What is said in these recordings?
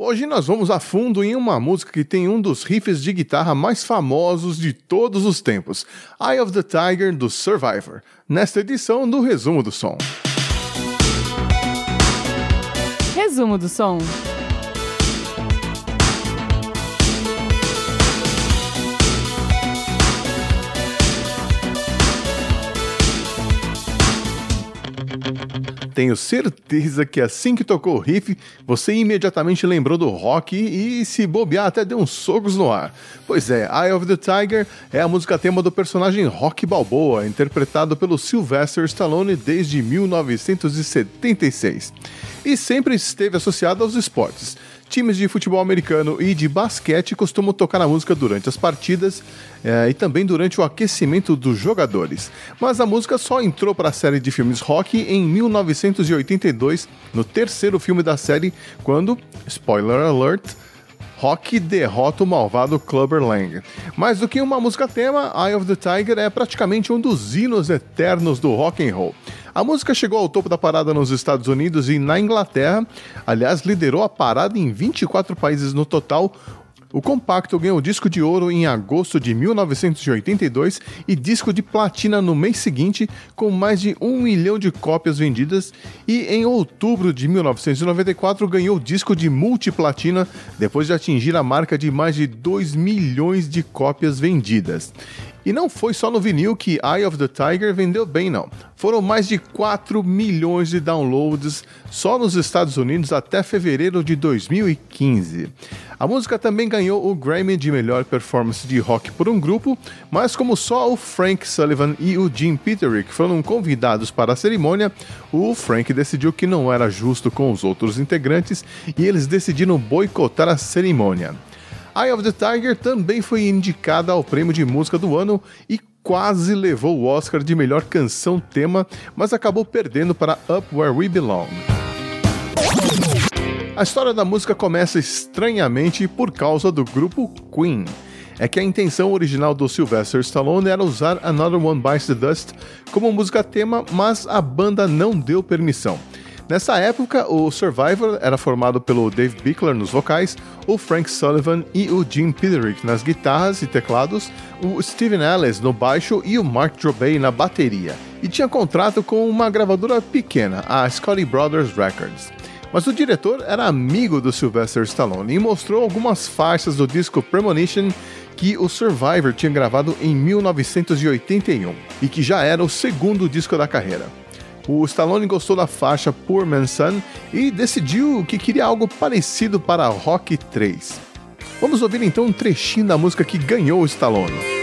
Hoje nós vamos a fundo em uma música que tem um dos riffs de guitarra mais famosos de todos os tempos, Eye of the Tiger do Survivor, nesta edição do Resumo do Som. Resumo do Som. Tenho certeza que assim que tocou o riff, você imediatamente lembrou do rock e, se bobear, até deu uns socos no ar. Pois é, Eye of the Tiger é a música tema do personagem Rock Balboa, interpretado pelo Sylvester Stallone desde 1976. E sempre esteve associado aos esportes. Times de futebol americano e de basquete costumam tocar a música durante as partidas é, e também durante o aquecimento dos jogadores. Mas a música só entrou para a série de filmes rock em 1982, no terceiro filme da série, quando, spoiler alert, Rock derrota o malvado Clubber Lang. Mais do que uma música tema, Eye of the Tiger é praticamente um dos hinos eternos do rock and roll. A música chegou ao topo da parada nos Estados Unidos e na Inglaterra. Aliás, liderou a parada em 24 países no total, o compacto ganhou disco de ouro em agosto de 1982 e disco de platina no mês seguinte, com mais de um milhão de cópias vendidas, e em outubro de 1994 ganhou disco de multiplatina depois de atingir a marca de mais de 2 milhões de cópias vendidas. E não foi só no vinil que Eye of the Tiger vendeu bem, não. Foram mais de 4 milhões de downloads só nos Estados Unidos até fevereiro de 2015. A música também ganhou o Grammy de melhor performance de rock por um grupo, mas como só o Frank Sullivan e o Jim Peterick foram convidados para a cerimônia, o Frank decidiu que não era justo com os outros integrantes e eles decidiram boicotar a cerimônia. Eye of the Tiger também foi indicada ao prêmio de música do ano e quase levou o Oscar de melhor canção tema, mas acabou perdendo para Up Where We Belong. A história da música começa estranhamente por causa do grupo Queen. É que a intenção original do Sylvester Stallone era usar Another One Bites the Dust como música tema, mas a banda não deu permissão. Nessa época, o Survivor era formado pelo Dave Bickler nos vocais, o Frank Sullivan e o Jim Peterick nas guitarras e teclados, o Steven Ellis no baixo e o Mark Drobey na bateria. E tinha contrato com uma gravadora pequena, a Scotty Brothers Records. Mas o diretor era amigo do Sylvester Stallone e mostrou algumas faixas do disco Premonition que o Survivor tinha gravado em 1981 e que já era o segundo disco da carreira. O Stallone gostou da faixa Poor Man's Son e decidiu que queria algo parecido para Rock 3. Vamos ouvir então um trechinho da música que ganhou o Stallone.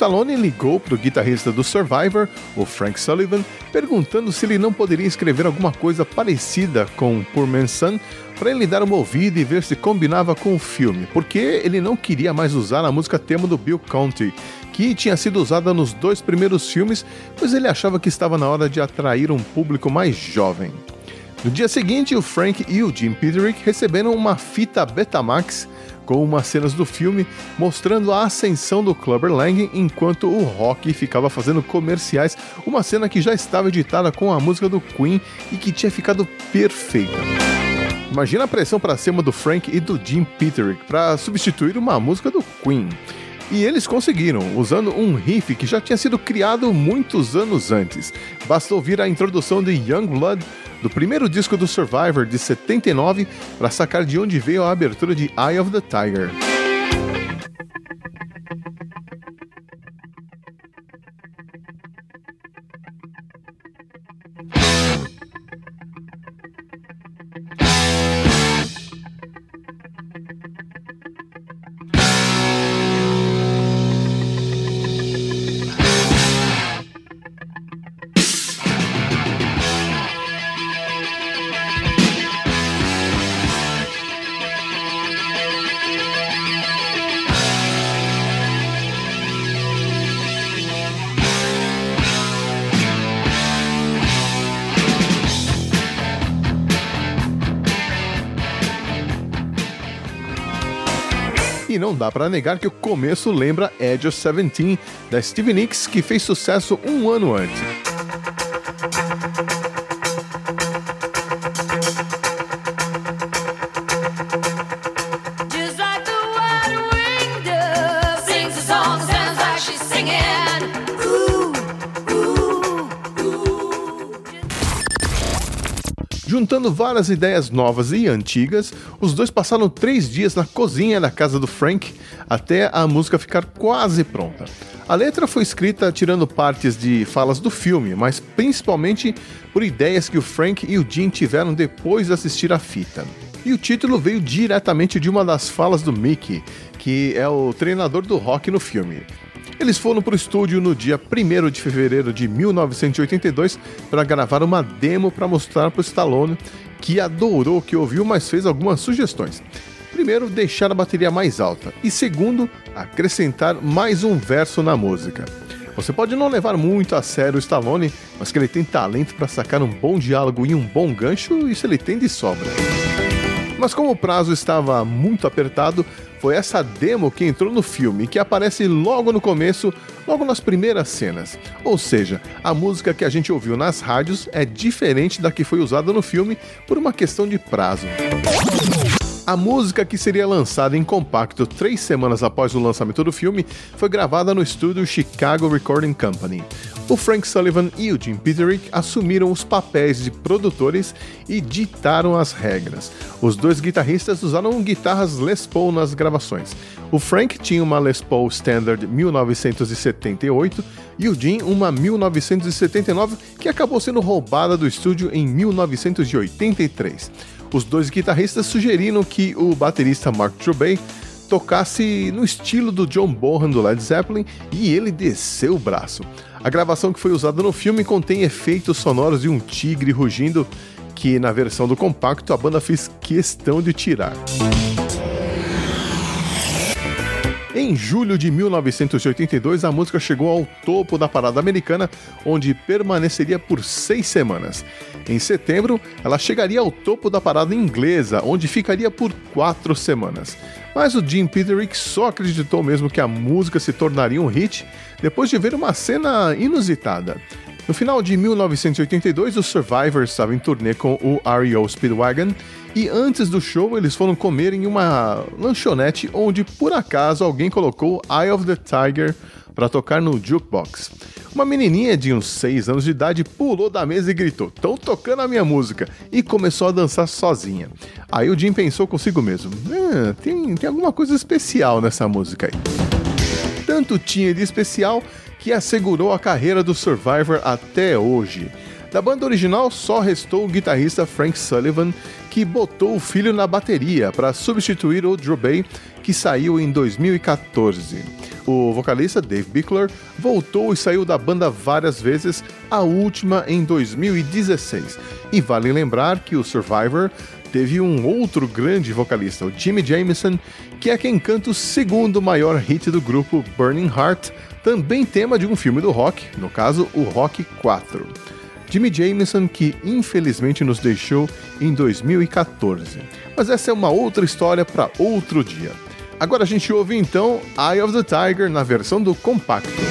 Stallone ligou para o guitarrista do Survivor, o Frank Sullivan, perguntando se ele não poderia escrever alguma coisa parecida com Poor Man's Son para ele dar uma ouvida e ver se combinava com o filme, porque ele não queria mais usar a música tema do Bill Conti, que tinha sido usada nos dois primeiros filmes, pois ele achava que estava na hora de atrair um público mais jovem. No dia seguinte, o Frank e o Jim Peterick receberam uma fita Betamax com umas cenas do filme mostrando a ascensão do Clubber Lang enquanto o Rock ficava fazendo comerciais, uma cena que já estava editada com a música do Queen e que tinha ficado perfeita. Imagina a pressão para cima do Frank e do Jim Peterick para substituir uma música do Queen. E eles conseguiram, usando um riff que já tinha sido criado muitos anos antes. Basta ouvir a introdução de Young Blood do primeiro disco do Survivor de 79 para sacar de onde veio a abertura de Eye of the Tiger. E não dá para negar que o começo lembra Edge of Seventeen, da Stevie Nicks, que fez sucesso um ano antes. Juntando várias ideias novas e antigas, os dois passaram três dias na cozinha da casa do Frank até a música ficar quase pronta. A letra foi escrita tirando partes de falas do filme, mas principalmente por ideias que o Frank e o Jim tiveram depois de assistir a fita. E o título veio diretamente de uma das falas do Mickey, que é o treinador do rock no filme. Eles foram para o estúdio no dia 1 de fevereiro de 1982 para gravar uma demo para mostrar para o Stallone, que adorou que ouviu, mas fez algumas sugestões. Primeiro, deixar a bateria mais alta, e segundo, acrescentar mais um verso na música. Você pode não levar muito a sério o Stallone, mas que ele tem talento para sacar um bom diálogo e um bom gancho, isso ele tem de sobra. Mas como o prazo estava muito apertado, foi essa demo que entrou no filme, que aparece logo no começo, logo nas primeiras cenas. Ou seja, a música que a gente ouviu nas rádios é diferente da que foi usada no filme por uma questão de prazo. A música que seria lançada em compacto três semanas após o lançamento do filme foi gravada no estúdio Chicago Recording Company. O Frank Sullivan e o Jim Peterick assumiram os papéis de produtores e ditaram as regras. Os dois guitarristas usaram guitarras Les Paul nas gravações. O Frank tinha uma Les Paul Standard 1978 e o Jim uma 1979 que acabou sendo roubada do estúdio em 1983 os dois guitarristas sugeriram que o baterista Mark Trubay tocasse no estilo do John Bonham do Led Zeppelin e ele desceu o braço. A gravação que foi usada no filme contém efeitos sonoros de um tigre rugindo que na versão do compacto a banda fez questão de tirar. Em julho de 1982, a música chegou ao topo da parada americana, onde permaneceria por seis semanas. Em setembro, ela chegaria ao topo da parada inglesa, onde ficaria por quatro semanas. Mas o Jim Peterick só acreditou mesmo que a música se tornaria um hit depois de ver uma cena inusitada. No final de 1982, os Survivors estavam em turnê com o REO Speedwagon e antes do show eles foram comer em uma lanchonete onde por acaso alguém colocou Eye of the Tiger para tocar no jukebox. Uma menininha de uns 6 anos de idade pulou da mesa e gritou: "Estão tocando a minha música!" e começou a dançar sozinha. Aí o Jim pensou consigo mesmo: ah, tem, tem alguma coisa especial nessa música aí. Tanto tinha de especial que assegurou a carreira do Survivor até hoje. Da banda original só restou o guitarrista Frank Sullivan, que botou o filho na bateria para substituir o Drew Bay, que saiu em 2014. O vocalista Dave Bickler voltou e saiu da banda várias vezes, a última em 2016. E vale lembrar que o Survivor teve um outro grande vocalista, o Jimmy Jameson, que é quem canta o segundo maior hit do grupo, Burning Heart, também tema de um filme do rock, no caso, o Rock 4. Jimmy Jameson, que infelizmente nos deixou em 2014. Mas essa é uma outra história para outro dia. Agora a gente ouve então Eye of the Tiger na versão do compacto.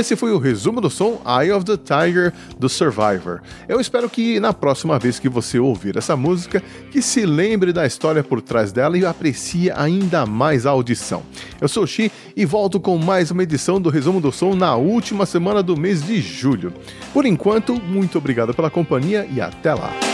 Esse foi o resumo do som Eye of the Tiger do Survivor. Eu espero que na próxima vez que você ouvir essa música, que se lembre da história por trás dela e aprecie ainda mais a audição. Eu sou o Xi e volto com mais uma edição do resumo do som na última semana do mês de julho. Por enquanto, muito obrigado pela companhia e até lá.